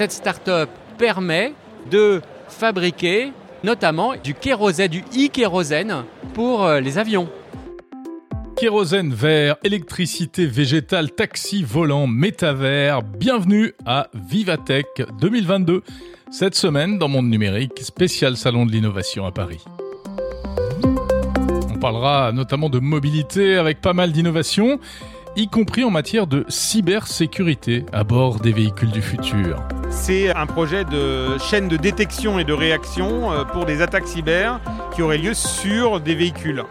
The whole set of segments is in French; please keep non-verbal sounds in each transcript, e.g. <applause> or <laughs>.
cette start-up permet de fabriquer notamment du kérosène, du e-kérosène pour euh, les avions. Kérosène vert, électricité végétale, taxi volant, métavers. Bienvenue à Vivatech 2022. Cette semaine, dans Monde Numérique, spécial salon de l'innovation à Paris. On parlera notamment de mobilité avec pas mal d'innovations, y compris en matière de cybersécurité à bord des véhicules du futur. C'est un projet de chaîne de détection et de réaction euh, pour des attaques cyber qui auraient lieu sur des véhicules.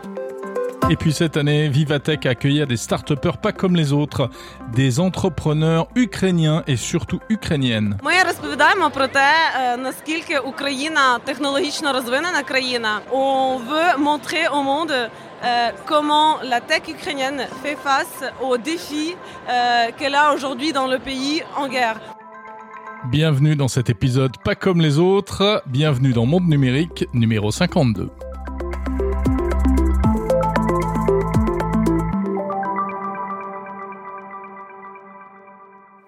Et puis cette année, Vivatech a accueilli des start pas comme les autres, des entrepreneurs ukrainiens et surtout ukrainiennes. Ми розповідаємо про те, наскільки Україна технологічно розвинена країна. On veut montrer au monde comment la tech ukrainienne fait face aux défis qu'elle a aujourd'hui dans le pays en guerre. Bienvenue dans cet épisode pas comme les autres, bienvenue dans Monde Numérique numéro 52.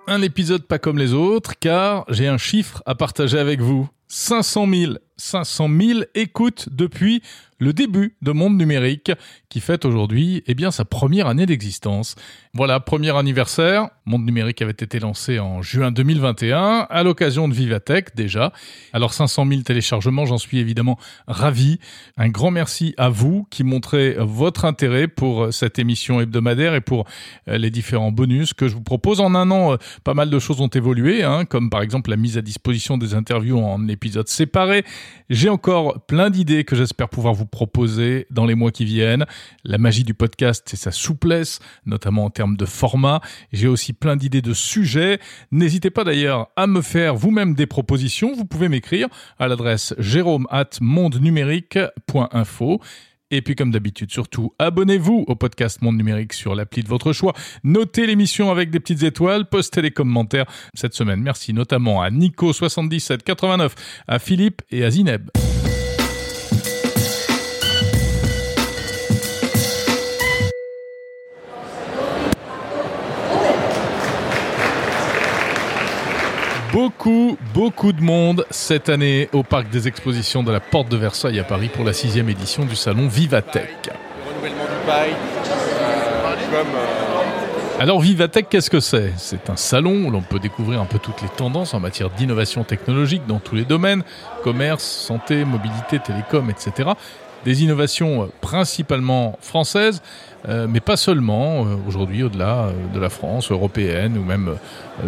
Un épisode pas comme les autres car j'ai un chiffre à partager avec vous. 500 000, 500 000 écoutes depuis le début de Monde Numérique, qui fête aujourd'hui eh bien sa première année d'existence. Voilà, premier anniversaire. Monde Numérique avait été lancé en juin 2021, à l'occasion de Vivatech déjà. Alors 500 000 téléchargements, j'en suis évidemment ravi. Un grand merci à vous qui montrez votre intérêt pour cette émission hebdomadaire et pour euh, les différents bonus que je vous propose. En un an, euh, pas mal de choses ont évolué, hein, comme par exemple la mise à disposition des interviews en épisodes séparés. J'ai encore plein d'idées que j'espère pouvoir vous proposer dans les mois qui viennent. La magie du podcast, c'est sa souplesse, notamment en termes de format. J'ai aussi plein d'idées de sujets. N'hésitez pas d'ailleurs à me faire vous-même des propositions. Vous pouvez m'écrire à l'adresse jérôme at mondenumérique.info. Et puis comme d'habitude, surtout, abonnez-vous au podcast Monde Numérique sur l'appli de votre choix. Notez l'émission avec des petites étoiles, postez les commentaires cette semaine. Merci notamment à Nico7789, à Philippe et à Zineb. Beaucoup, beaucoup de monde cette année au Parc des Expositions de la Porte de Versailles à Paris pour la sixième édition du salon Vivatech. Euh, euh, Alors Vivatech, qu'est-ce que c'est? C'est un salon où l'on peut découvrir un peu toutes les tendances en matière d'innovation technologique dans tous les domaines, commerce, santé, mobilité, télécom, etc. Des innovations euh, principalement françaises, euh, mais pas seulement, euh, aujourd'hui au-delà de la France, européenne ou même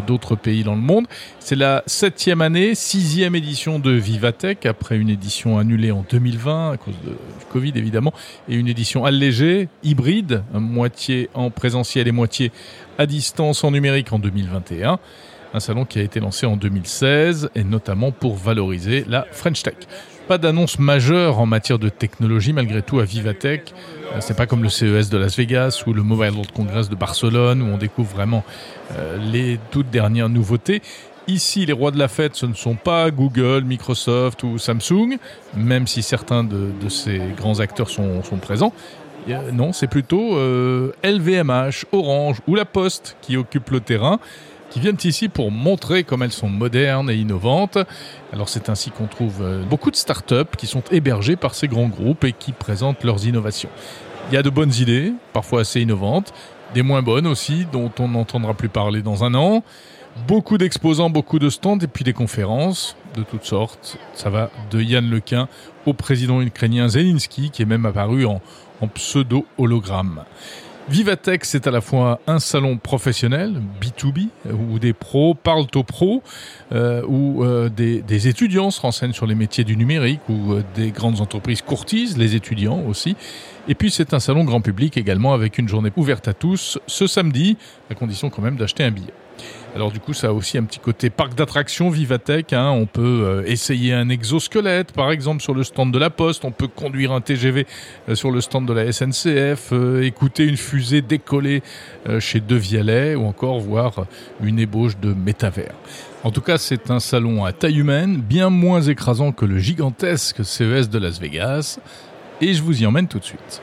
d'autres pays dans le monde. C'est la septième année, sixième édition de Vivatech, après une édition annulée en 2020 à cause du Covid évidemment, et une édition allégée, hybride, moitié en présentiel et moitié à distance en numérique en 2021 un salon qui a été lancé en 2016 et notamment pour valoriser la French Tech. Pas d'annonce majeure en matière de technologie malgré tout à Vivatech. Euh, c'est pas comme le CES de Las Vegas ou le Mobile World Congress de Barcelone où on découvre vraiment euh, les toutes dernières nouveautés. Ici, les rois de la fête, ce ne sont pas Google, Microsoft ou Samsung, même si certains de, ces grands acteurs sont, présents. non, c'est plutôt LVMH, euh, Orange ou La Poste qui occupent le terrain qui viennent ici pour montrer comme elles sont modernes et innovantes. Alors c'est ainsi qu'on trouve euh, beaucoup de startups qui sont hébergées par ces grands groupes et qui présentent leurs innovations. Il y a de bonnes idées, parfois assez innovantes, des moins bonnes aussi, dont on n'entendra plus parler dans un an. Beaucoup d'exposants, beaucoup de stands et puis des conférences de toutes sortes. Ça va de Yann Lequin au président ukrainien Zelensky qui est même apparu en, en pseudo-hologramme. Vivatech, c'est à la fois un salon professionnel, B2B, où des pros parlent aux pros, euh, où euh, des, étudiants se renseignent sur les métiers du numérique, où euh, des grandes entreprises courtisent les étudiants aussi. Et puis c'est un salon grand public également avec une journée ouverte à tous ce samedi, à condition quand même d'acheter un billet. Alors du coup, ça a aussi un petit côté parc d'attractions Vivatech. Hein. On peut euh, essayer un exosquelette, par exemple, sur le stand de la Poste. On peut conduire un TGV euh, sur le stand de la SNCF, euh, écouter une fusée décoller chez De Vialet ou encore voir une ébauche de métavers. En tout cas, c'est un salon à taille humaine, bien moins écrasant que le gigantesque CES de Las Vegas. Et je vous y emmène tout de suite.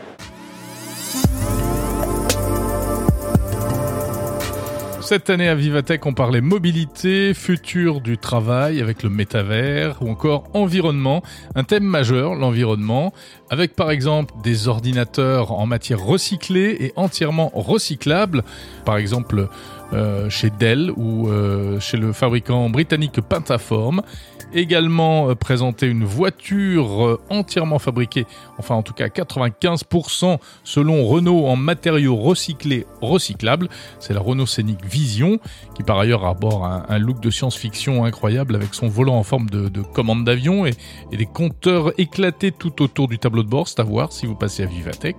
Cette année à Vivatech, on parlait mobilité, futur du travail avec le métavers ou encore environnement. Un thème majeur, l'environnement, avec par exemple des ordinateurs en matière recyclée et entièrement recyclables. Par exemple, euh, chez Dell ou euh, chez le fabricant britannique Pentaform également euh, présenté une voiture euh, entièrement fabriquée, enfin en tout cas 95% selon Renault en matériaux recyclés recyclables. C'est la Renault Scénic Vision qui par ailleurs arbore un, look de science-fiction incroyable avec son volant en forme de, commande d'avion et, des compteurs éclatés tout autour du tableau de bord. C'est à voir si vous passez à Vivatech.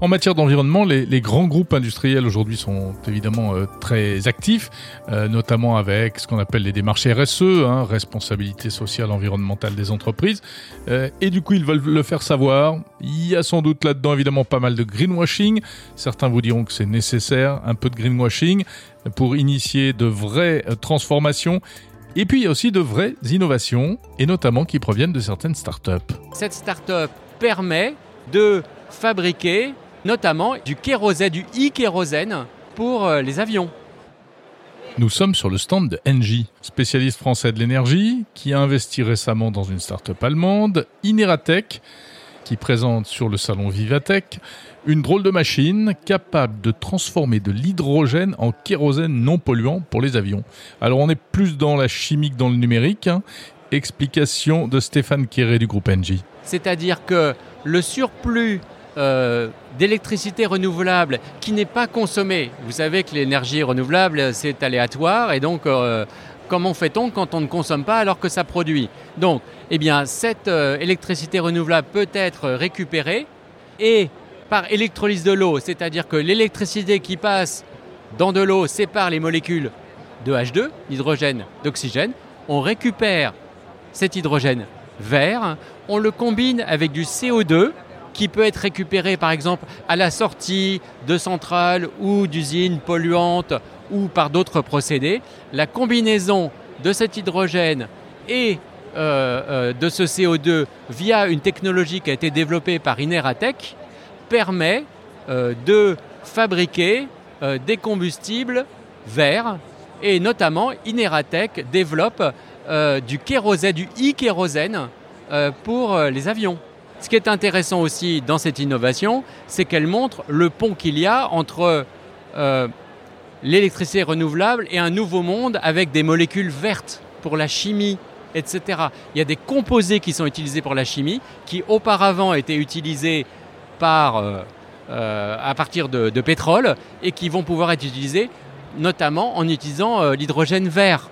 En matière d'environnement, les, grands groupes industriels aujourd'hui sont évidemment euh, très actifs, notamment avec ce qu'on appelle les démarches RSE, hein, responsabilité sociale environnementale des entreprises. Euh, et du coup, ils veulent le faire savoir. Il y a sans doute là-dedans évidemment pas mal de greenwashing. Certains vous diront que c'est nécessaire, un peu de greenwashing, pour initier de vraies transformations. Et puis il y a aussi de vraies innovations, et notamment qui proviennent de certaines startups. Cette startup permet de fabriquer notamment du kérosène, du e-kérosène pour euh, les avions. Nous sommes sur le stand de Engie, spécialiste français de l'énergie, qui a investi récemment dans une start-up allemande, Ineratech, qui présente sur le salon Vivatech une drôle de machine capable de transformer de l'hydrogène en kérosène non polluant pour les avions. Alors on est plus dans la chimie que dans le numérique. Hein. Explication de Stéphane Kéré du groupe Engie. C'est-à-dire que le surplus euh, d'électricité renouvelable qui n'est pas consommée. Vous savez que l'énergie renouvelable, c'est aléatoire et donc euh, comment fait-on quand on ne consomme pas alors que ça produit? Donc, eh bien, cette euh, électricité renouvelable peut être récupérée et par électrolyse de l'eau, c'est-à-dire que l'électricité qui passe dans de l'eau sépare les molécules de H2, d'hydrogène, d'oxygène, on récupère cet hydrogène vert, on le combine avec du CO2 qui peut être récupéré par exemple à la sortie de centrales ou d'usines polluantes ou par d'autres procédés. La combinaison de cet hydrogène et euh, euh, de ce CO2 via une technologie qui a été développée par Ineratech permet euh, de fabriquer des combustibles verts et notamment Ineratech développe du kérosène, du e-kérosène pour les avions. Ce qui est intéressant aussi dans cette innovation, c'est qu'elle montre le pont qu'il y a entre euh, l'électricité renouvelable et un nouveau monde avec des molécules vertes pour la chimie, etc. Il y a des composés qui sont utilisés pour la chimie, qui auparavant étaient utilisés euh, euh, à partir de, pétrole et qui vont pouvoir être utilisés notamment en utilisant l'hydrogène vert.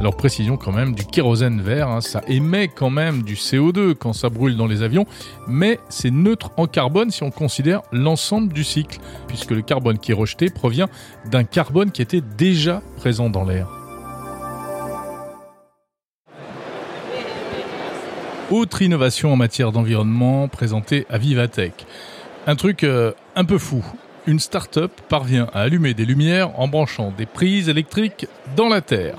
Alors précision quand même, du kérosène vert, hein, ça émet quand même du CO2 quand ça brûle dans les avions, mais c'est neutre en carbone si on considère l'ensemble du cycle, puisque le carbone qui est rejeté provient d'un carbone qui était déjà présent dans l'air. Autre innovation en matière d'environnement présentée à Vivatech. Un truc euh, un peu fou. Une start-up parvient à allumer des lumières en branchant des prises électriques dans la Terre.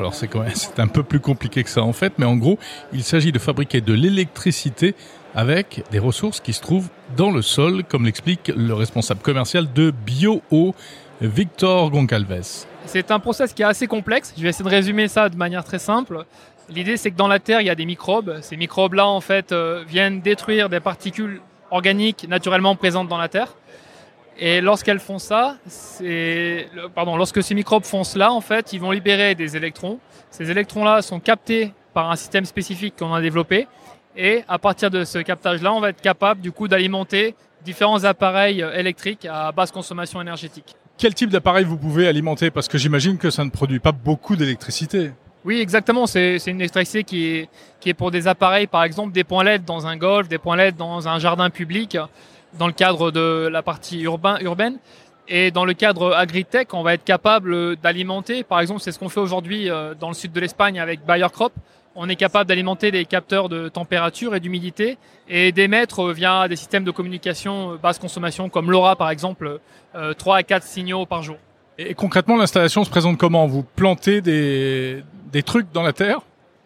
Alors c'est un peu plus compliqué que ça en fait, mais en gros, il s'agit de fabriquer de l'électricité avec des ressources qui se trouvent dans le sol, comme l'explique le responsable commercial de BioO, Victor Goncalves. C'est un process qui est assez complexe. Je vais essayer de résumer ça de manière très simple. L'idée, c'est que dans la Terre, il y a des microbes. Ces microbes-là, en fait, euh, viennent détruire des particules organiques naturellement présentes dans la Terre. Et lorsqu'elles font ça, pardon, lorsque ces microbes font cela, en fait, ils vont libérer des électrons. Ces électrons-là sont captés par un système spécifique qu'on a développé. Et à partir de ce captage-là, on va être capable du coup d'alimenter différents appareils électriques à basse consommation énergétique. Quel type d'appareil vous pouvez alimenter? Parce que j'imagine que ça ne produit pas beaucoup d'électricité. Oui, exactement. C'est une électricité qui est, qui est pour des appareils, par exemple, des points LED dans un golf, des points LED dans un jardin public dans le cadre de la partie urbain, urbaine. Et dans le cadre agritech, on va être capable d'alimenter, par exemple, c'est ce qu'on fait aujourd'hui euh, dans le sud de l'Espagne avec Bayer Crop. On est capable d'alimenter des capteurs de température et d'humidité et d'émettre via des systèmes de communication basse consommation comme LoRa par exemple, 3 euh, à 4 signaux par jour. Et concrètement, l'installation se présente comment? Vous plantez des, des trucs dans la terre?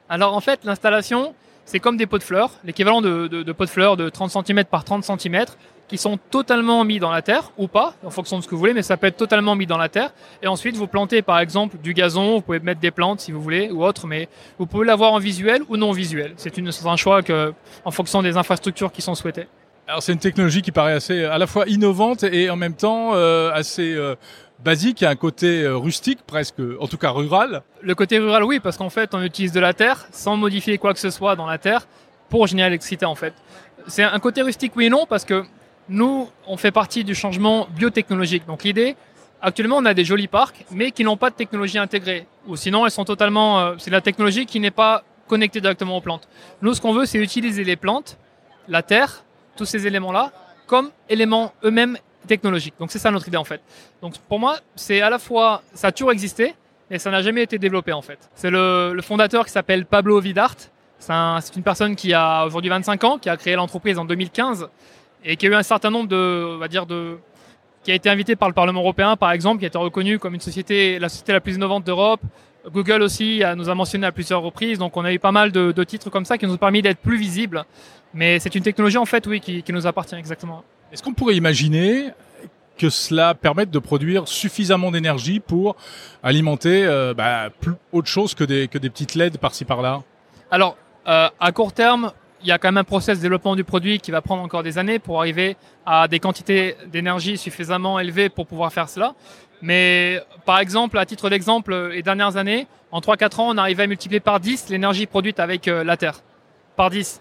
Alors en fait, l'installation, c'est comme des pots de fleurs, l'équivalent de, de, pots de fleurs de 30 cm par 30 cm, qui sont totalement mis dans la terre, ou pas, en fonction de ce que vous voulez, mais ça peut être totalement mis dans la terre. Et ensuite, vous plantez par exemple du gazon, vous pouvez mettre des plantes si vous voulez, ou autre, mais vous pouvez l'avoir en visuel ou non visuel. C'est un choix que, en fonction des infrastructures qui sont souhaitées. Alors c'est une technologie qui paraît assez à la fois innovante et en même temps euh, assez euh, basique, il y a un côté euh, rustique presque, en tout cas rural. Le côté rural oui, parce qu'en fait on utilise de la terre sans modifier quoi que ce soit dans la terre pour générer l'électricité en fait. C'est un côté rustique oui et non parce que nous on fait partie du changement biotechnologique. Donc l'idée actuellement on a des jolis parcs mais qui n'ont pas de technologie intégrée ou sinon elles sont totalement c'est la technologie qui n'est pas connectée directement aux plantes. Nous ce qu'on veut c'est utiliser les plantes, la terre tous ces éléments-là comme éléments eux-mêmes technologiques. Donc c'est ça notre idée en fait. Donc pour moi, c'est à la fois, ça a toujours existé, mais ça n'a jamais été développé en fait. C'est le, fondateur qui s'appelle Pablo Vidart. C'est une personne qui a aujourd'hui 25 ans, qui a créé l'entreprise en 2015 et qui a eu un certain nombre de, on va dire de, qui a été invité par le Parlement européen par exemple, qui a été reconnu comme une société, la société la plus innovante d'Europe. Google aussi nous a mentionné à plusieurs reprises, donc on a eu pas mal de, titres comme ça qui nous ont permis d'être plus visibles mais c'est une technologie en fait, oui, qui nous appartient exactement. Est-ce qu'on pourrait imaginer que cela permette de produire suffisamment d'énergie pour alimenter euh, bah, plus autre chose que des, que des petites LED par-ci par-là? Alors, euh, à court terme, il y a quand même un process de développement du produit qui va prendre encore des années pour arriver à des quantités d'énergie suffisamment élevées pour pouvoir faire cela. Mais par exemple, à titre d'exemple, les dernières années, en 3-4 ans, on arrivait à multiplier par 10 l'énergie produite avec euh, la Terre. Par 10.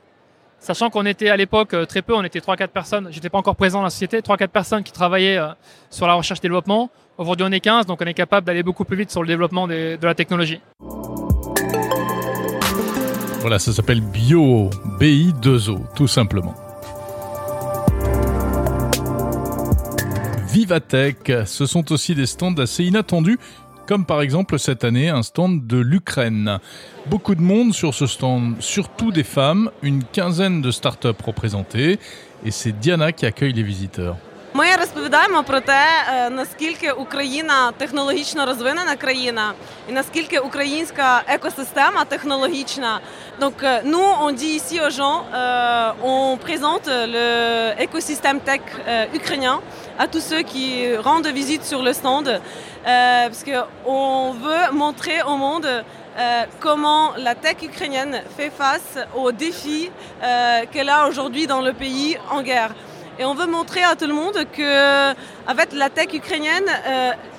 Sachant qu'on était à l'époque euh, très peu, on était 3-4 personnes, j'étais pas encore présent dans la société, 3-4 personnes qui travaillaient euh, sur la recherche et développement. Aujourd'hui on est 15, donc on est capable d'aller beaucoup plus vite sur le développement de la technologie. Voilà, ça s'appelle Bio, BI2O, tout simplement. Vivatech, ce sont aussi des stands assez inattendus comme par exemple cette année un stand de l'Ukraine. Beaucoup de monde sur ce stand, surtout des femmes, une quinzaine de startups représentées, et c'est Diana qui accueille les visiteurs. Ми розповідаємо про те, наскільки Україна технологічно розвинена країна, і наскільки українська екосистема технологічна. Donc, nous, on dit ici aux gens, euh, on présente l'écosystème tech euh, ukrainien à tous ceux qui rendent visite sur le stand. Euh, parce qu'on veut montrer au monde euh, comment la tech ukrainienne fait face aux défis euh, qu'elle a aujourd'hui dans le pays en guerre. Et on veut montrer à tout le monde que la tech ukrainienne,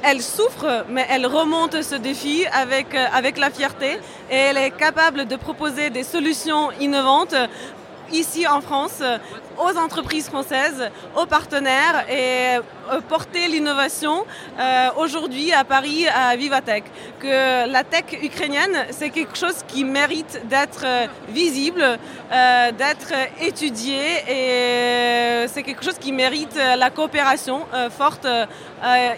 elle souffre, mais elle remonte ce défi avec, avec la fierté. Et elle est capable de proposer des solutions innovantes ici en France aux entreprises françaises, aux partenaires et euh, porter l'innovation euh, aujourd'hui à Paris à Vivatech. Que la tech ukrainienne, c'est quelque chose qui mérite d'être visible, euh, d'être étudié et c'est quelque chose qui mérite la coopération forte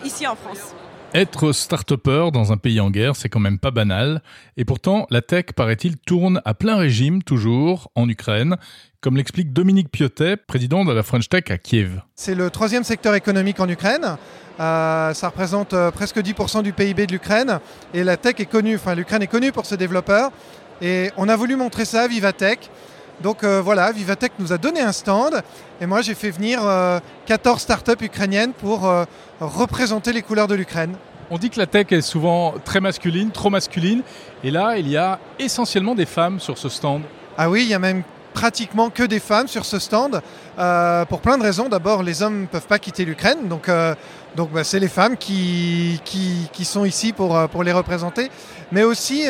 ici en France. Être start dans un pays en guerre, c'est quand même pas banal. Et pourtant, la tech, paraît-il, tourne à plein régime, toujours, en Ukraine, comme l'explique Dominique Piotet, président de la French Tech à Kiev. C'est le troisième secteur économique en Ukraine. Euh, ça représente euh, presque 10% du PIB de l'Ukraine. Et la tech est connue, enfin l'Ukraine est connue pour ses développeurs. Et on a voulu montrer ça à Vivatech. Donc euh, voilà, Vivatech nous a donné un stand et moi j'ai fait venir 14 startups ukrainiennes pour représenter les couleurs de l'Ukraine. On dit que la tech est souvent très masculine, trop masculine, et là il y a essentiellement des femmes sur ce stand. Ah oui, il y a même pratiquement que des femmes sur ce stand, euh, pour plein de raisons. D'abord, les hommes ne peuvent pas quitter l'Ukraine, donc, euh, donc bah, c'est les femmes qui, qui, sont ici pour, euh, pour les représenter. Mais aussi,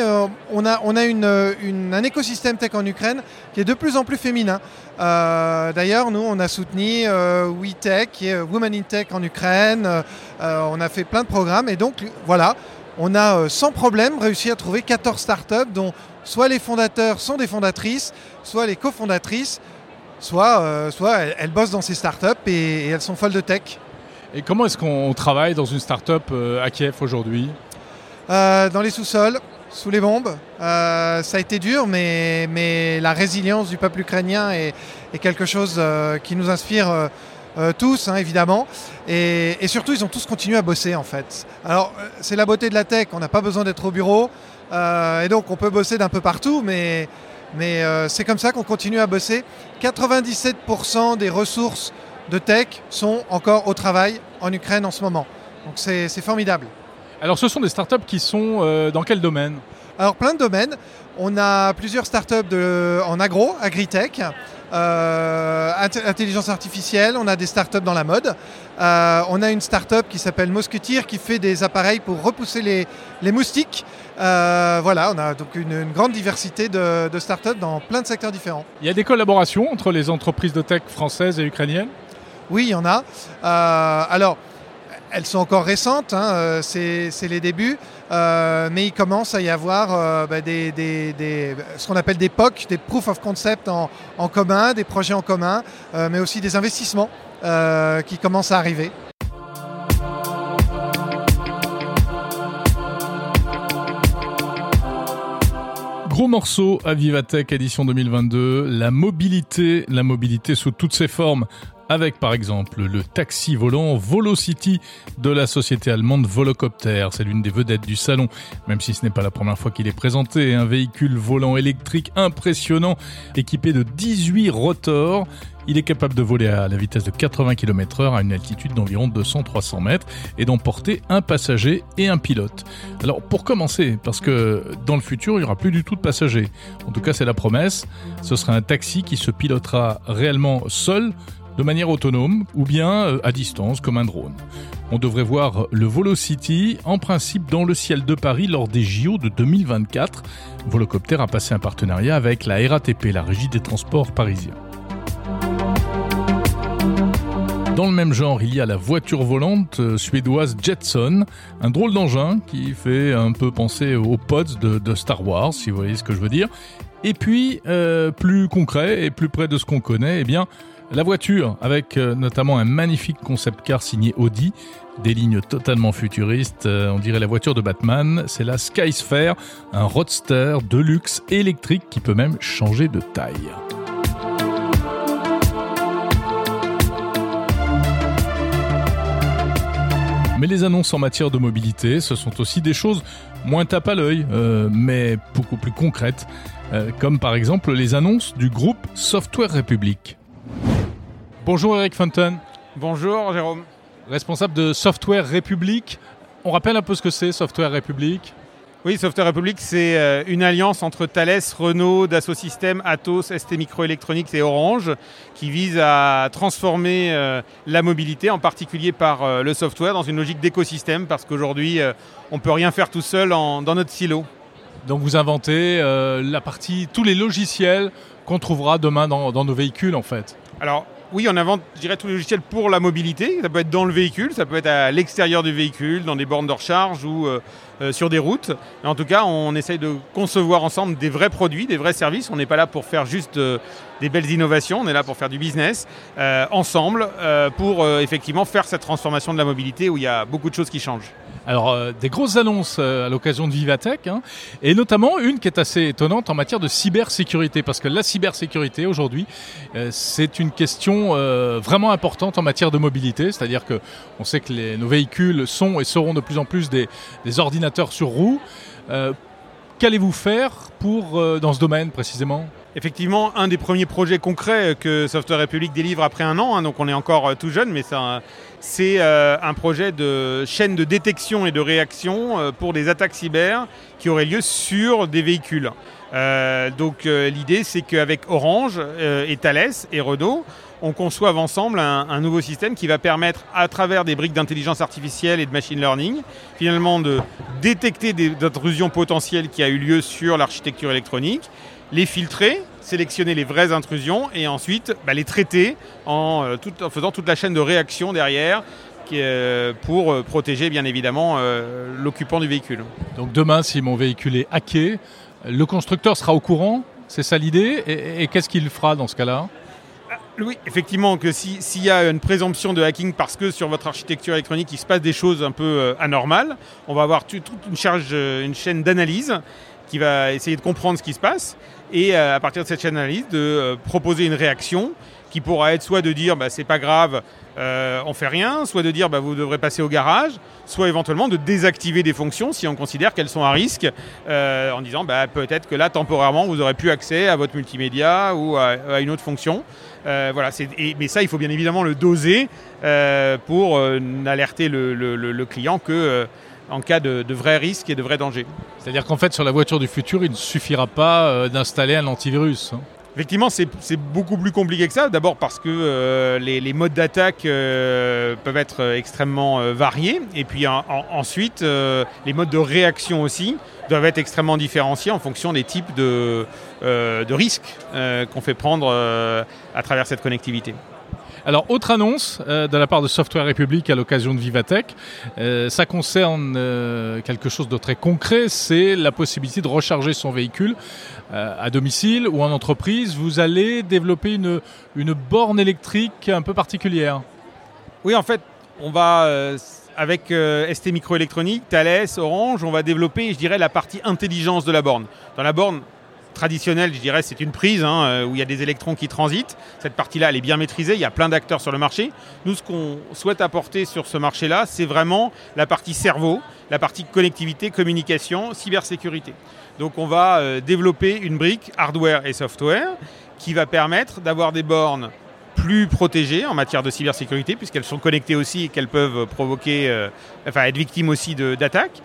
on a, on a une, un écosystème tech en Ukraine qui est de plus en plus féminin. D'ailleurs, nous, on a soutenu WeTech, qui est Women in Tech en Ukraine. on a fait plein de programmes, et donc voilà, on a sans problème réussi à trouver 14 startups dont soit les fondateurs sont des fondatrices, soit les cofondatrices, soit, euh, soit elles, bossent dans ces startups et, elles sont folles de tech. Et comment est-ce qu'on travaille dans une startup euh, à Kiev aujourd'hui euh, Dans les sous-sols, sous les bombes. ça a été dur, mais, mais la résilience du peuple ukrainien est, quelque chose qui nous inspire. tous, hein, évidemment. Et, et, surtout, ils ont tous continué à bosser, en fait. Alors, c'est la beauté de la tech, on n'a pas besoin d'être au bureau. Euh, et donc on peut bosser d'un peu partout, mais, Mais c'est comme ça qu'on continue à bosser. 97% des ressources de tech sont encore au travail en Ukraine en ce moment. Donc c'est formidable. Alors ce sont des startups qui sont dans quel domaine? Alors plein de domaines. On a plusieurs startups de, en agro, agritech, euh, intelligence artificielle, on a des startups dans la mode. Euh, on a une startup qui s'appelle Mosquetier qui fait des appareils pour repousser les, moustiques. Euh, voilà, on a donc une, grande diversité de, de startups dans plein de secteurs différents. Il y a des collaborations entre les entreprises de tech françaises et ukrainiennes? Oui, il y en a. alors, elles sont encore récentes, hein, euh, c'est les débuts, euh, mais il commence à y avoir euh, bah, ce qu'on appelle des POC, des Proof of Concept en, commun, des projets en commun, mais aussi des investissements qui commencent à arriver. Gros morceau à Vivatech édition 2022, la mobilité, la mobilité sous toutes ses formes, avec par exemple le taxi volant Volocity de la société allemande Volocopter. C'est l'une des vedettes du salon, même si ce n'est pas la première fois qu'il est présenté. Un véhicule volant électrique impressionnant, équipé de 18 rotors. Il est capable de voler à la vitesse de 80 km h à une altitude d'environ 200-300 mètres et d'emporter un passager et un pilote. Alors pour commencer, parce que dans le futur, il n'y aura plus du tout de passagers. En tout cas, c'est la promesse. Ce sera un taxi qui se pilotera réellement seul de manière autonome ou bien euh, à distance comme un drone. On devrait voir le Volocity en principe dans le ciel de Paris lors des JO de 2024. Volocopter a passé un partenariat avec la RATP, la Régie des Transports parisiens. Dans le même genre, il y a la voiture volante euh, suédoise Jetson, un drôle d'engin qui fait un peu penser aux pods de, Star Wars, si vous voyez ce que je veux dire. Et puis, euh, plus concret et plus près de ce qu'on connaît, eh bien, la voiture, avec euh, notamment un magnifique concept car signé Audi, des lignes totalement futuristes, euh, on dirait la voiture de Batman, c'est la Skysphere, un roadster de luxe électrique qui peut même changer de taille. Mais les annonces en matière de mobilité, ce sont aussi des choses moins tape à l'œil, euh, mais beaucoup plus concrètes, comme par exemple les annonces du groupe Software République. Bonjour Eric Fontaine. Bonjour Jérôme. Responsable de Software République. On rappelle un peu ce que c'est Software République oui, Software République, c'est euh, une alliance entre Thales, Renault, Dassault Systèmes, Atos, ST Microelectronics et Orange qui vise à transformer euh, la mobilité, en particulier par euh, le software, dans une logique d'écosystème parce qu'aujourd'hui, on ne peut rien faire tout seul dans notre silo. Donc vous inventez la partie, tous les logiciels qu'on trouvera demain dans, dans nos véhicules en fait. Alors oui, on invente, je dirais, tous les logiciels pour la mobilité. Ça peut être dans le véhicule, ça peut être à l'extérieur du véhicule, dans des bornes de recharge ou euh, euh, sur des routes. en tout cas, on essaye de concevoir ensemble des vrais produits, des vrais services. On n'est pas là pour faire juste euh, des belles innovations, on est là pour faire du business ensemble, pour effectivement faire cette transformation de la mobilité où il y a beaucoup de choses qui changent. Alors, euh, des grosses annonces euh, à l'occasion de Vivatech, hein, et notamment une qui est assez étonnante en matière de cybersécurité, parce que la cybersécurité aujourd'hui, euh, c'est une question vraiment importante en matière de mobilité, c'est-à-dire que on sait que nos véhicules sont et seront de plus en plus des, des ordinateurs sur roues. Qu'allez-vous faire pour, dans ce domaine précisément? Effectivement un des premiers projets concrets que Software République délivre après un an, hein, donc on est encore tout jeune, mais ça, c'est euh, un projet de chaîne de détection et de réaction euh, pour des attaques cyber qui auraient lieu sur des véhicules. Euh, donc l'idée c'est qu'avec Orange et Thales et Renault, on conçoive ensemble un, nouveau système qui va permettre, à travers des briques d'intelligence artificielle et de machine learning, finalement de détecter des intrusions potentielles qui a eu lieu sur l'architecture électronique, les filtrer sélectionner les vraies intrusions et ensuite bah, les traiter en, euh, en, faisant toute la chaîne de réaction derrière euh, pour euh, protéger bien évidemment l'occupant du véhicule. Donc demain, si mon véhicule est hacké, le constructeur sera au courant? C'est ça l'idée? Et, qu'est-ce qu'il fera dans ce cas-là? Oui, effectivement, que s'il y a une présomption de hacking parce que sur votre architecture électronique il se passe des choses un peu anormales, on va avoir toute une charge, une chaîne d'analyse qui va essayer de comprendre ce qui se passe et euh, à partir de cette chaîne d'analyse de euh, proposer une réaction qui pourra être soit de dire bah, c'est pas grave, euh, on fait rien, soit de dire bah, vous devrez passer au garage, soit éventuellement de désactiver des fonctions si on considère qu'elles sont à risque, euh, en disant bah, peut-être que là temporairement vous aurez plus accès à votre multimédia ou à, une autre fonction. Voilà, mais ça il faut bien évidemment le doser pour n'alerter le, client que en cas de, de, vrais risques et de vrais dangers. C'est-à-dire qu'en fait, sur la voiture du futur, il ne suffira pas d'installer un antivirus. Hein. Effectivement, c'est beaucoup plus compliqué que ça. D'abord parce que euh, les, modes d'attaque euh, peuvent être extrêmement euh, variés. Et puis ensuite, les modes de réaction aussi doivent être extrêmement différenciés en fonction des types de, de risques qu'on fait prendre à travers cette connectivité. Alors, autre annonce euh, de la part de Software République à l'occasion de Vivatech, euh, ça concerne euh, quelque chose de très concret, c'est la possibilité de recharger son véhicule à domicile ou en entreprise. Vous allez développer une, borne électrique un peu particulière. Oui, en fait, on va avec ST Microélectronique, Thales, Orange, on va développer, je dirais, la partie intelligence de la borne. Dans la borne, traditionnel, je dirais, c'est une prise hein, euh, où il y a des électrons qui transitent. Cette partie-là, elle est bien maîtrisée. Il y a plein d'acteurs sur le marché. Nous, ce qu'on souhaite apporter sur ce marché-là, c'est vraiment la partie cerveau, la partie connectivité, communication, cybersécurité. Donc, on va euh, développer une brique hardware et software qui va permettre d'avoir des bornes plus protégées en matière de cybersécurité, puisqu'elles sont connectées aussi et qu'elles peuvent provoquer, euh, enfin être victimes aussi d'attaques.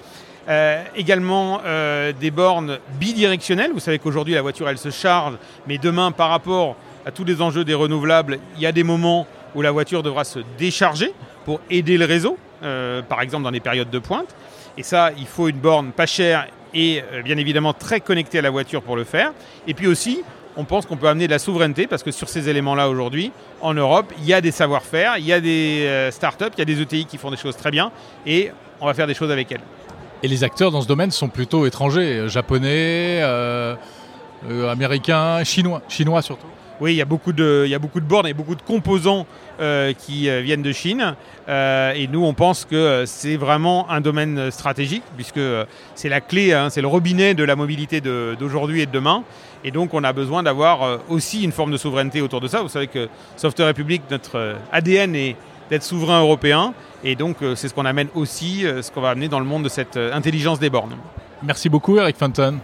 Euh, également euh, des bornes bidirectionnelles. Vous savez qu'aujourd'hui la voiture elle se charge, mais demain par rapport à tous les enjeux des renouvelables, il y a des moments où la voiture devra se décharger pour aider le réseau, euh, par exemple dans les périodes de pointe. Et ça, il faut une borne pas chère et bien évidemment très connectée à la voiture pour le faire. Et puis aussi, on pense qu'on peut amener de la souveraineté parce que sur ces éléments-là aujourd'hui, en Europe, il y a des savoir-faire, il y a des startups, il y a des ETI qui font des choses très bien et on va faire des choses avec elles. Et les acteurs dans ce domaine sont plutôt étrangers, euh, japonais, euh, euh, américains, chinois, chinois surtout. Oui, il y a beaucoup de, il y a beaucoup de bornes et beaucoup de composants qui viennent de Chine. et nous, on pense que c'est vraiment un domaine stratégique puisque c'est la clé, hein, c'est le robinet de la mobilité d'aujourd'hui et de demain. Et donc, on a besoin d'avoir aussi une forme de souveraineté autour de ça. Vous savez que Software Republic, notre ADN est d'être souverain européen. Et donc, euh, c'est ce qu'on amène aussi, euh, ce qu'on va amener dans le monde de cette euh, intelligence des bornes. Merci beaucoup, Eric Fenton.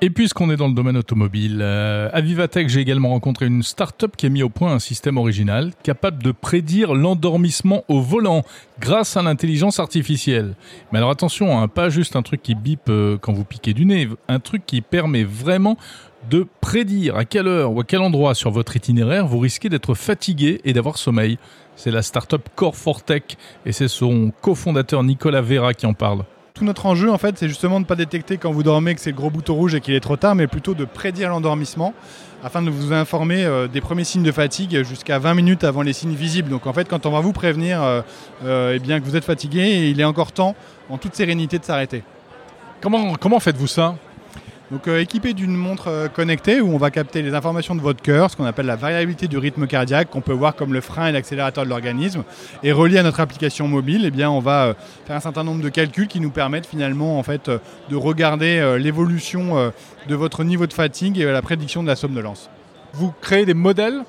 Et puisqu'on est dans le domaine automobile, à Vivatech, j'ai également rencontré une start-up qui a mis au point un système original capable de prédire l'endormissement au volant grâce à l'intelligence artificielle. Mais alors attention, hein, pas juste un truc qui bip quand vous piquez du nez, un truc qui permet vraiment de prédire à quelle heure ou à quel endroit sur votre itinéraire vous risquez d'être fatigué et d'avoir sommeil. C'est la start-up Core Fortech et c'est son cofondateur Nicolas Vera qui en parle. Tout notre enjeu, en fait, c'est justement de ne pas détecter quand vous dormez que c'est le gros bouton rouge et qu'il est trop tard, mais plutôt de prédire l'endormissement afin de vous informer euh, des premiers signes de fatigue jusqu'à 20 minutes avant les signes visibles. Donc en fait, quand on va vous prévenir euh, euh, eh bien, que vous êtes fatigué, il est encore temps, en toute sérénité, de s'arrêter. Comment, comment faites-vous ça? Donc euh, équipé d'une montre euh, connectée où on va capter les informations de votre cœur, ce qu'on appelle la variabilité du rythme cardiaque, qu'on peut voir comme le frein et l'accélérateur de l'organisme, et relié à notre application mobile, eh bien on va euh, faire un certain nombre de calculs qui nous permettent finalement en fait de regarder l'évolution de votre niveau de fatigue et la prédiction de la somnolence. Vous créez des modèles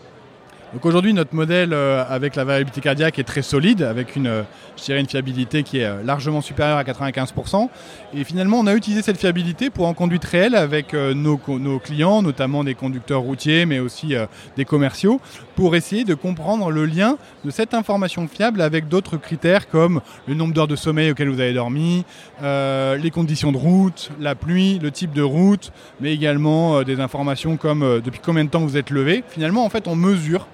donc aujourd'hui, notre modèle euh, avec la variabilité cardiaque est très solide, avec une, euh, je dirais une fiabilité qui est euh, largement supérieure à 95%. Et finalement, on a utilisé cette fiabilité pour en conduite réelle avec nos, clients, notamment des conducteurs routiers, mais aussi des commerciaux, pour essayer de comprendre le lien de cette information fiable avec d'autres critères comme le nombre d'heures de sommeil auquel vous avez dormi, les conditions de route, la pluie, le type de route, mais également des informations comme depuis combien de temps vous êtes levé. Finalement, en fait, on mesure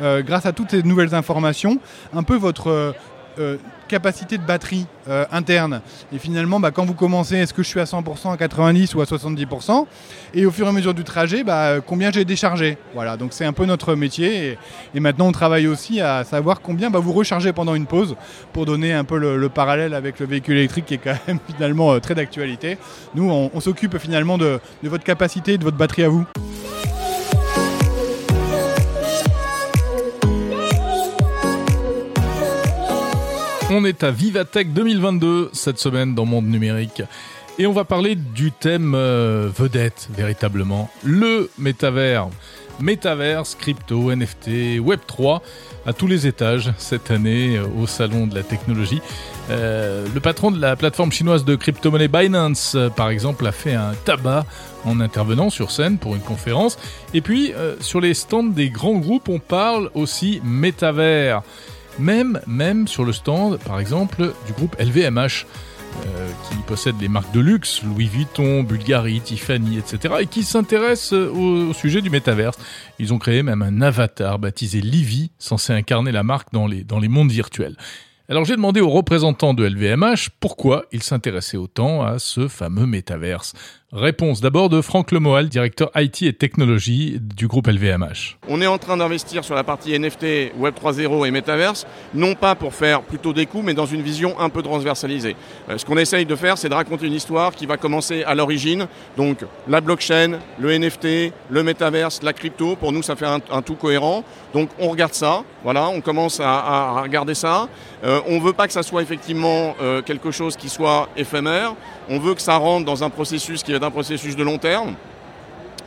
euh, grâce à toutes ces nouvelles informations, un peu votre euh, euh, capacité de batterie interne. Et finalement, bah, quand vous commencez, est-ce que je suis à 100%, à 90% ou à 70% Et au fur et à mesure du trajet, bah, combien j'ai déchargé? Voilà, donc c'est un peu notre métier. Et, maintenant, on travaille aussi à savoir combien bah, vous rechargez pendant une pause pour donner un peu le, parallèle avec le véhicule électrique qui est quand même <laughs> finalement très d'actualité. Nous, on, s'occupe finalement de, de votre capacité, de votre batterie à vous. On est à Vivatech 2022 cette semaine dans Monde Numérique. Et on va parler du thème euh, vedette, véritablement, le métavers. Métaverse, crypto, NFT, Web3 à tous les étages cette année euh, au Salon de la technologie. Euh, le patron de la plateforme chinoise de crypto-monnaie Binance, par exemple, a fait un tabac en intervenant sur scène pour une conférence. Et puis, sur les stands des grands groupes, on parle aussi métavers. Même, sur le stand, par exemple, du groupe LVMH. Euh, qui possède les marques de luxe, Louis Vuitton, Bulgari, Tiffany, etc., et qui s'intéressent au, sujet du métaverse. Ils ont créé même un avatar baptisé Livy, censé incarner la marque dans les, dans les mondes virtuels. Alors j'ai demandé aux représentants de LVMH pourquoi ils s'intéressaient autant à ce fameux métaverse. Réponse d'abord de Franck Lemoal, directeur IT et technologie du groupe LVMH. On est en train d'investir sur la partie NFT, Web 3.0 et Metaverse, non pas pour faire plutôt des coups, mais dans une vision un peu transversalisée. Euh, ce qu'on essaye de faire, c'est de raconter une histoire qui va commencer à l'origine, donc la blockchain, le NFT, le Metaverse, la crypto. Pour nous, ça fait un, tout cohérent. Donc on regarde ça, voilà, on commence à, regarder ça. Euh, on ne veut pas que ça soit effectivement euh, quelque chose qui soit éphémère. On veut que ça rentre dans un processus qui est un processus de long terme,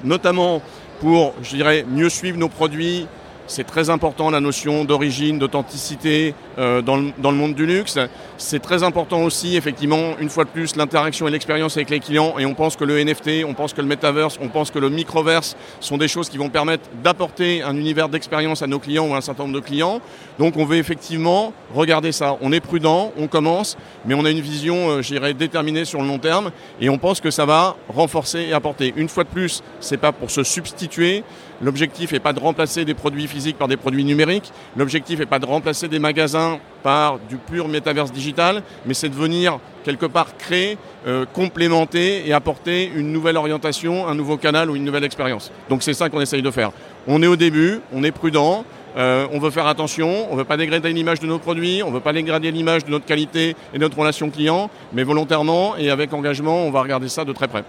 notamment pour, je dirais, mieux suivre nos produits, c'est très important la notion d'origine, d'authenticité euh, dans, le, monde du luxe. C'est très important aussi, effectivement, une fois de plus, l'interaction et l'expérience avec les clients. Et on pense que le NFT, on pense que le metaverse, on pense que le microverse sont des choses qui vont permettre d'apporter un univers d'expérience à nos clients ou à un certain nombre de clients. Donc on veut effectivement regarder ça. On est prudent, on commence, mais on a une vision, euh, je dirais, déterminée sur le long terme. Et on pense que ça va renforcer et apporter. Une fois de plus, c'est pas pour se substituer. L'objectif n'est pas de remplacer des produits physiques par des produits numériques. L'objectif n'est pas de remplacer des magasins par du pur métaverse digital, mais c'est de venir quelque part créer, euh, complémenter et apporter une nouvelle orientation, un nouveau canal ou une nouvelle expérience. Donc c'est ça qu'on essaye de faire. On est au début, on est prudent, euh, on veut faire attention, on ne veut pas dégrader l'image de nos produits, on ne veut pas dégrader l'image de notre qualité et de notre relation client, mais volontairement et avec engagement, on va regarder ça de très près.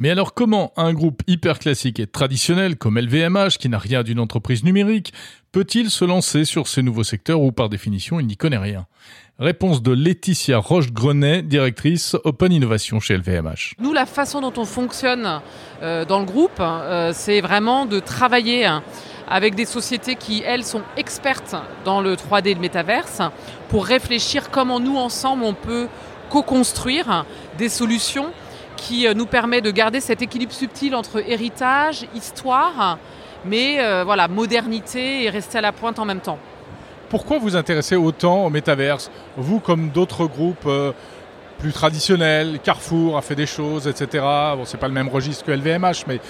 Mais alors comment un groupe hyper classique et traditionnel comme LVMH, qui n'a rien d'une entreprise numérique, peut-il se lancer sur ces nouveaux secteurs où par définition il n'y connaît rien? Réponse de Laetitia Roche-Grenet, directrice Open Innovation chez LVMH. Nous, la façon dont on fonctionne euh, dans le groupe, euh, c'est vraiment de travailler hein, avec des sociétés qui, elles, sont expertes dans le 3D et le métaverse pour réfléchir comment nous, ensemble, on peut co-construire des solutions qui euh, nous permet de garder cet équilibre subtil entre héritage, histoire, mais euh, voilà, modernité et rester à la pointe en même temps. Pourquoi vous intéressez autant au métaverse Vous, comme d'autres groupes euh, plus traditionnels, Carrefour a fait des choses, etc. Bon, c'est pas le même registre que LVMH, mais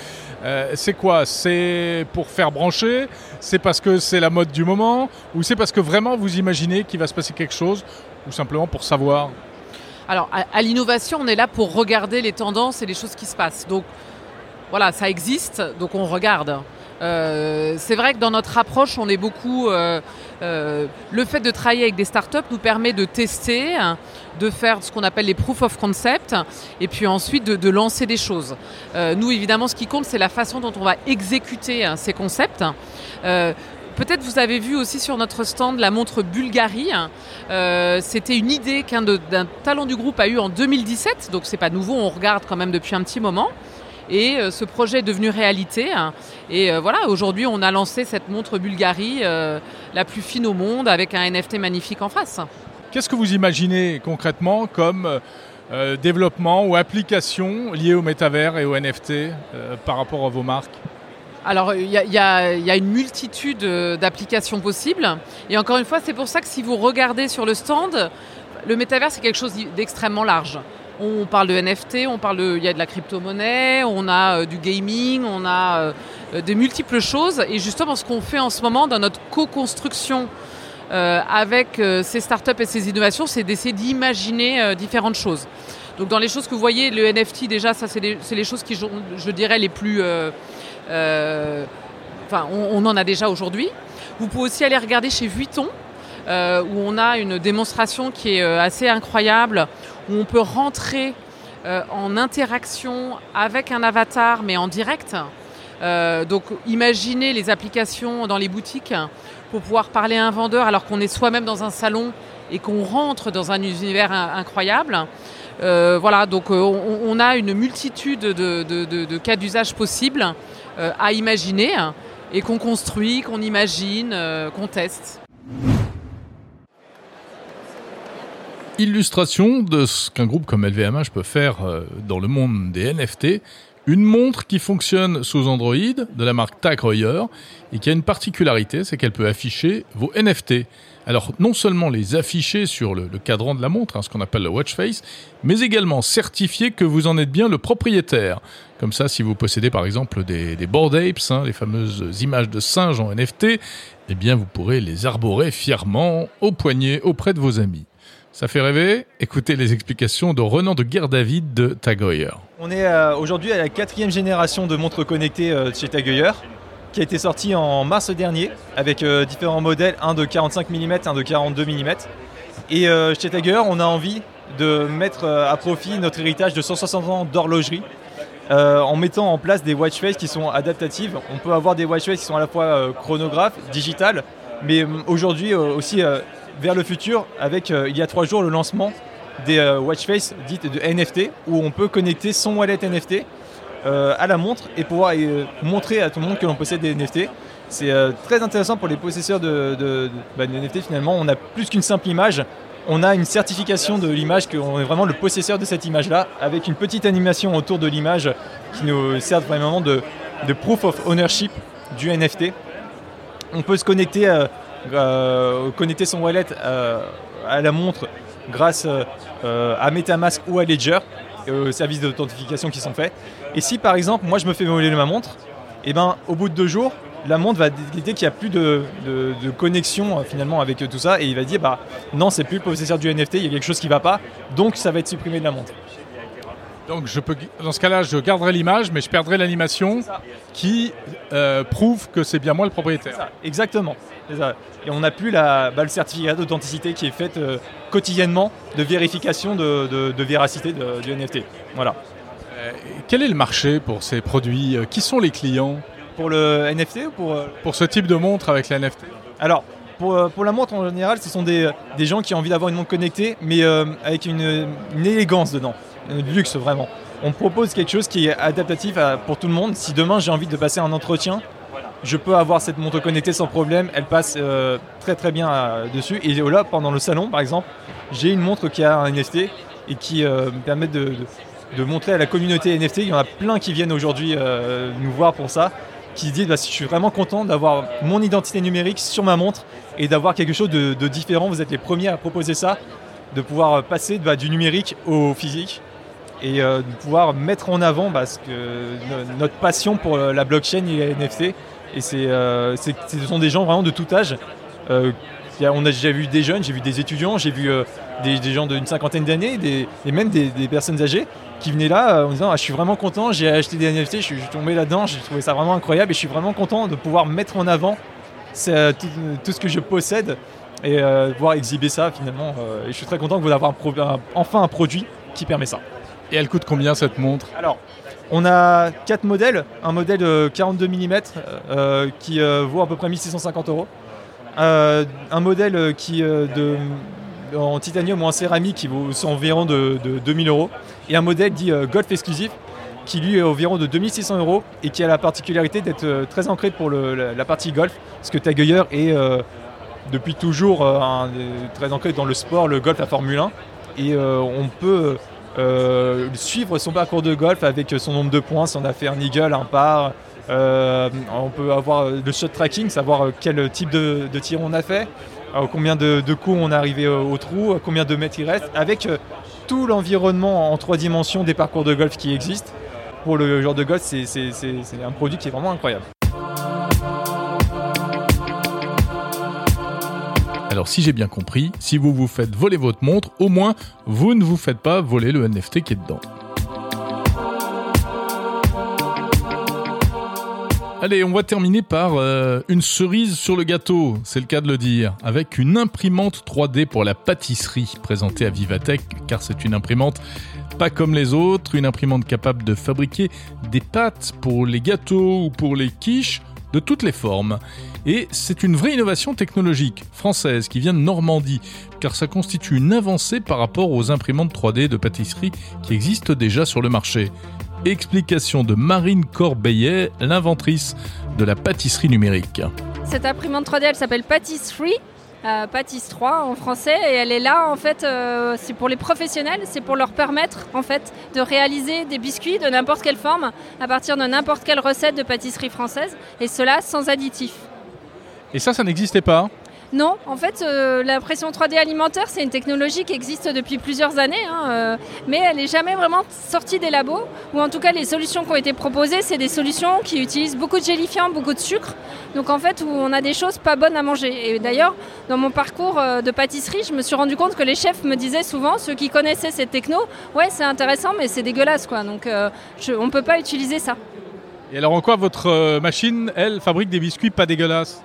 c'est quoi? C'est pour faire brancher? C'est parce que c'est la mode du moment? Ou c'est parce que vraiment vous imaginez qu'il va se passer quelque chose? Ou simplement pour savoir? Alors, à, l'innovation, on est là pour regarder les tendances et les choses qui se passent. Donc, voilà, ça existe, donc on regarde. Euh, c'est vrai que dans notre approche, on est beaucoup. Euh, euh, le fait de travailler avec des startups nous permet de tester, de faire ce qu'on appelle les proof of concept, et puis ensuite de, lancer des choses. nous, évidemment, ce qui compte, c'est la façon dont on va exécuter hein, ces concepts. Peut-être vous avez vu aussi sur notre stand la montre Bulgari. Euh, c'était une idée qu'un talent du groupe a eu en 2017, donc c'est pas nouveau, on regarde quand même depuis un petit moment. Et euh, ce projet est devenu réalité. Et euh, voilà, aujourd'hui, on a lancé cette montre Bulgari, la plus fine au monde, avec un NFT magnifique en face. Qu'est-ce que vous imaginez concrètement comme développement ou application liée au métavers et au NFT par rapport à vos marques? Alors, il y, a une multitude euh, d'applications possibles. Et encore une fois, c'est pour ça que si vous regardez sur le stand, le métavers, c'est quelque chose d'extrêmement large. On parle de NFT, on parle il y a de la crypto-monnaie, on a euh, du gaming, on a euh, de multiples choses. Et justement, ce qu'on fait en ce moment dans notre co-construction avec ces startups et ces innovations, c'est d'essayer d'imaginer différentes choses. Donc dans les choses que vous voyez, le NFT déjà, ça c'est les, choses qui, je dirais, les plus euh, enfin, on, en a déjà aujourd'hui. Vous pouvez aussi aller regarder chez Vuitton, euh, où on a une démonstration qui est euh, assez incroyable, où on peut rentrer en interaction avec un avatar, mais en direct. donc imaginez les applications dans les boutiques pour pouvoir parler à un vendeur alors qu'on est soi-même dans un salon et qu'on rentre dans un univers incroyable. Voilà, donc on, a une multitude de, cas d'usage possibles à imaginer et qu'on construit, qu'on imagine, qu'on teste. Illustration de ce qu'un groupe comme LVMH peut faire dans le monde des NFT une montre qui fonctionne sous Android de la marque Tag et qui a une particularité, c'est qu'elle peut afficher vos NFT. Alors non seulement les afficher sur le, cadran de la montre, hein, ce qu'on appelle le watch face, mais également certifier que vous en êtes bien le propriétaire. Comme ça, si vous possédez par exemple des, des board apes, hein, les fameuses images de singes en NFT, eh bien vous pourrez les arborer fièrement au poignet auprès de vos amis. Ça fait rêver? Écoutez les explications de Renan de Guerre-David de Tagoyer. On est euh, aujourd'hui à la quatrième génération de montres connectées euh, chez Tagoyer, qui a été sortie en mars dernier avec euh, différents modèles, un de 45 mm, un de 42 mm. Et chez Tagoyer, on a envie de mettre à profit notre héritage de 160 ans d'horlogerie en mettant en place des watch faces qui sont adaptatives. On peut avoir des watch faces qui sont à la fois chronographes, digitales, mais aujourd'hui aussi vers le futur avec, euh, il y a trois jours, le lancement des euh, watch face dites de NFT, où on peut connecter son wallet NFT euh, à la montre et pouvoir montrer à tout le monde que l'on possède des NFT. C'est très intéressant pour les possesseurs de, bah, NFT finalement. On a plus qu'une simple image, on a une certification de l'image, qu'on est vraiment le possesseur de cette image-là, avec une petite animation autour de l'image qui nous sert vraiment de, proof of ownership du NFT. On peut se connecter euh, connecter son wallet euh, à la montre grâce euh, à Metamask ou à Ledger, aux services d'authentification qui sont faits. Et si par exemple, moi je me fais voler ma montre, et eh ben, au bout de deux jours, la montre va détecter qu'il n'y a plus de, connexion finalement avec tout ça et il va dire bah non c'est plus le possesseur du NFT, il y a quelque chose qui ne va pas, donc ça va être supprimé de la montre. Donc je peux, dans ce cas-là, je garderai l'image, mais je perdrai l'animation qui prouve que c'est bien moi le propriétaire. Exactement. Et on n'a plus la, bah, le certificat d'authenticité qui est fait euh, quotidiennement de vérification de, véracité du NFT. Voilà. Euh, quel est le marché pour ces produits euh, Qui sont les clients Pour le NFT ou pour... Pour ce type de montre avec la NFT Alors, pour, pour, la montre en général, ce sont des, des gens qui ont envie d'avoir une montre connectée, mais avec une, élégance dedans, du luxe vraiment. On propose quelque chose qui est adaptatif pour tout le monde. Si demain j'ai envie de passer un entretien, je peux avoir cette montre connectée sans problème, elle passe euh, très très bien euh, dessus. Et là, pendant le salon par exemple, j'ai une montre qui a un NFT et qui euh, me permet de, montrer à la communauté NFT, il y en a plein qui viennent aujourd'hui nous voir pour ça, qui se disent bah, je suis vraiment content d'avoir mon identité numérique sur ma montre et d'avoir quelque chose de, différent. Vous êtes les premiers à proposer ça, de pouvoir passer bah, du numérique au physique et de pouvoir mettre en avant bah, que notre passion pour la blockchain et les NFT et euh, c'est, ce sont des gens vraiment de tout âge. Euh, on a déjà vu des jeunes, j'ai vu des étudiants, j'ai vu euh, des, gens d'une cinquantaine d'années, et même des, personnes âgées qui venaient là en disant ah, Je suis vraiment content, j'ai acheté des NFT, je suis tombé là-dedans, j'ai trouvé ça vraiment incroyable et je suis vraiment content de pouvoir mettre en avant tout, ce que je possède et pouvoir exhiber ça finalement. et je suis très content d'avoir enfin un produit qui permet ça. Et elle coûte combien cette montre? Alors, on a quatre modèles. Un modèle de 42 mm euh, qui euh, vaut à peu près 1650 euros. Euh, un modèle qui de, en titanium ou en céramique qui vaut environ de, 2000 euros. Et un modèle dit Golf exclusif qui lui est environ de 2600 euros et qui a la particularité d'être très ancré pour la, partie golf. Parce que Tagueyer est depuis toujours très ancré dans le sport, le golf, la Formule 1. Et on peut euh, suivre son parcours de golf avec son nombre de points, si on a fait un eagle, un par. Euh, on peut avoir le shot tracking, savoir quel type de, tir on a fait, euh, combien de, coups on est arrivé au, trou, combien de mètres il reste, avec tout l'environnement en trois dimensions des parcours de golf qui existent. Pour le genre de golf, c'est un produit qui est vraiment incroyable. Alors si j'ai bien compris, si vous vous faites voler votre montre, au moins vous ne vous faites pas voler le NFT qui est dedans. Allez, on va terminer par euh, une cerise sur le gâteau, c'est le cas de le dire, avec une imprimante 3D pour la pâtisserie présentée à Vivatech, car c'est une imprimante pas comme les autres, une imprimante capable de fabriquer des pâtes pour les gâteaux ou pour les quiches de toutes les formes. Et c'est une vraie innovation technologique française qui vient de Normandie, car ça constitue une avancée par rapport aux imprimantes 3D de pâtisserie qui existent déjà sur le marché. Explication de Marine Corbeillet, l'inventrice de la pâtisserie numérique. Cette imprimante 3D, elle s'appelle Pâtisserie. Euh, 3 en français et elle est là en fait euh, c'est pour les professionnels c'est pour leur permettre en fait de réaliser des biscuits de n'importe quelle forme à partir de n'importe quelle recette de pâtisserie française et cela sans additifs et ça ça n'existait pas non, en fait, euh, l'impression 3D alimentaire, c'est une technologie qui existe depuis plusieurs années, hein, euh, mais elle n'est jamais vraiment sortie des labos, ou en tout cas, les solutions qui ont été proposées, c'est des solutions qui utilisent beaucoup de gélifiants, beaucoup de sucre, donc en fait, on a des choses pas bonnes à manger. Et d'ailleurs, dans mon parcours euh, de pâtisserie, je me suis rendu compte que les chefs me disaient souvent, ceux qui connaissaient cette techno, ouais, c'est intéressant, mais c'est dégueulasse, quoi, donc on ne peut pas utiliser ça. Et alors en quoi votre machine, elle, fabrique des biscuits pas dégueulasses?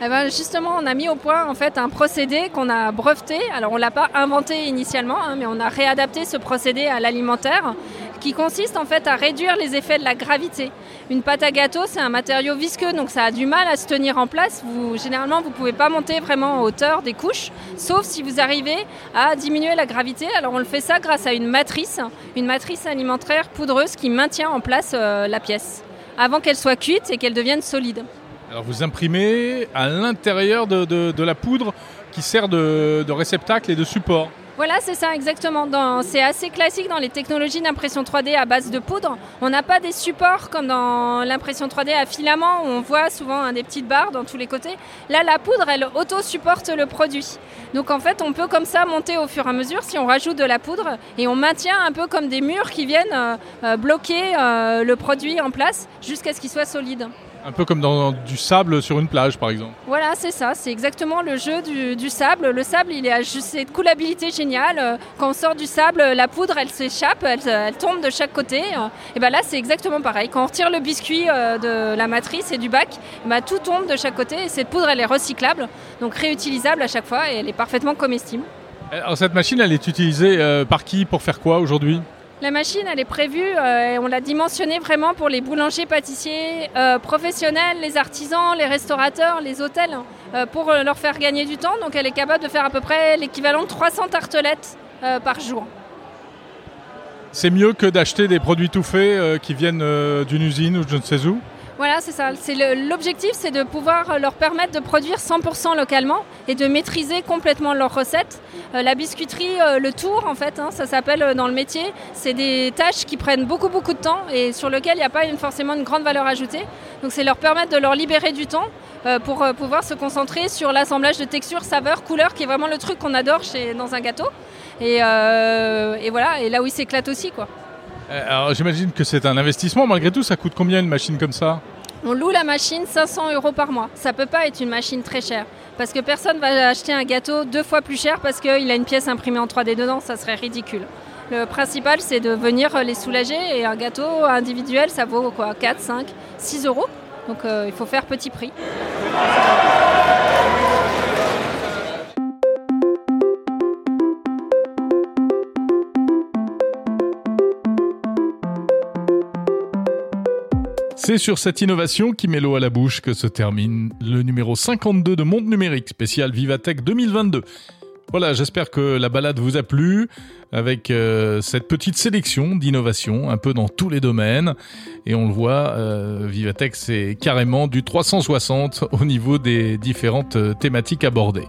Eh ben, justement, on a mis au point en fait un procédé qu'on a breveté. Alors, on l'a pas inventé initialement, hein, mais on a réadapté ce procédé à l'alimentaire, qui consiste en fait à réduire les effets de la gravité. Une pâte à gâteau, c'est un matériau visqueux, donc ça a du mal à se tenir en place. Généralement, vous pouvez pas monter vraiment en hauteur des couches, sauf si vous arrivez à diminuer la gravité. Alors, on le fait ça grâce à une matrice, une matrice alimentaire poudreuse qui maintient en place euh, la pièce avant qu'elle soit cuite et qu'elle devienne solide. Alors vous imprimez à l'intérieur de, la poudre qui sert de, réceptacle et de support. Voilà, c'est ça exactement. C'est assez classique dans les technologies d'impression 3D à base de poudre. On n'a pas des supports comme dans l'impression 3D à filament où on voit souvent des petites barres dans tous les côtés. Là, la poudre, elle auto-supporte le produit. Donc en fait, on peut comme ça monter au fur et à mesure si on rajoute de la poudre et on maintient un peu comme des murs qui viennent euh, euh, bloquer euh, le produit en place jusqu'à ce qu'il soit solide. Un peu comme dans du sable sur une plage, par exemple. Voilà, c'est ça. C'est exactement le jeu du, sable. Le sable, il a juste cette coulabilité géniale. Quand on sort du sable, la poudre, elle s'échappe, elle, tombe de chaque côté. Et bien là, c'est exactement pareil. Quand on retire le biscuit euh, de la matrice et du bac, ben tout tombe de chaque côté. Et cette poudre, elle est recyclable, donc réutilisable à chaque fois, et elle est parfaitement comestible. Alors cette machine, elle est utilisée euh, par qui Pour faire quoi aujourd'hui? La machine, elle est prévue, euh, et on l'a dimensionnée vraiment pour les boulangers, pâtissiers euh, professionnels, les artisans, les restaurateurs, les hôtels, euh, pour leur faire gagner du temps. Donc elle est capable de faire à peu près l'équivalent de 300 tartelettes par jour. C'est mieux que d'acheter des produits tout faits qui viennent d'une usine ou je ne sais où voilà, c'est ça. L'objectif, c'est de pouvoir leur permettre de produire 100% localement et de maîtriser complètement leurs recettes. Euh, la biscuiterie, euh, le tour, en fait, hein, ça s'appelle euh, dans le métier. C'est des tâches qui prennent beaucoup, beaucoup de temps et sur lesquelles il n'y a pas forcément une grande valeur ajoutée. Donc, c'est leur permettre de leur libérer du temps pour pouvoir se concentrer sur l'assemblage de textures, saveurs, couleurs, qui est vraiment le truc qu'on adore chez, dans un gâteau. Et, et voilà, et là où ils s'éclatent aussi, quoi. Euh, alors j'imagine que c'est un investissement, malgré tout, ça coûte combien une machine comme ça? On loue la machine 500 euros par mois. Ça peut pas être une machine très chère. Parce que personne va acheter un gâteau deux fois plus cher parce qu'il a une pièce imprimée en 3D dedans, ça serait ridicule. Le principal, c'est de venir les soulager et un gâteau individuel, ça vaut quoi? 4, 5, 6 euros? Donc euh, il faut faire petit prix. C'est sur cette innovation qui met l'eau à la bouche que se termine le numéro 52 de Monde Numérique spécial Vivatech 2022. Voilà, j'espère que la balade vous a plu avec euh, cette petite sélection d'innovations un peu dans tous les domaines. Et on le voit, euh, Vivatech c'est carrément du 360 au niveau des différentes euh, thématiques abordées.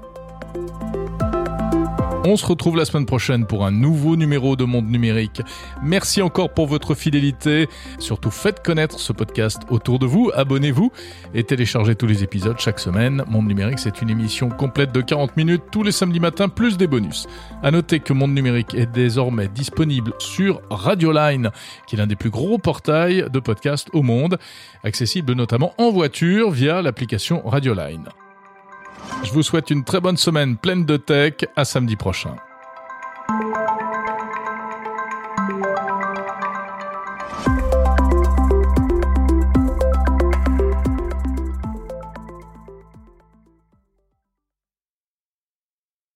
On se retrouve la semaine prochaine pour un nouveau numéro de Monde Numérique. Merci encore pour votre fidélité. Surtout faites connaître ce podcast autour de vous, abonnez-vous et téléchargez tous les épisodes chaque semaine. Monde Numérique, c'est une émission complète de 40 minutes tous les samedis matins, plus des bonus. À noter que Monde Numérique est désormais disponible sur Radioline, qui est l'un des plus gros portails de podcasts au monde, accessible notamment en voiture via l'application Radioline. Je vous souhaite une très bonne semaine pleine de tech. À samedi prochain.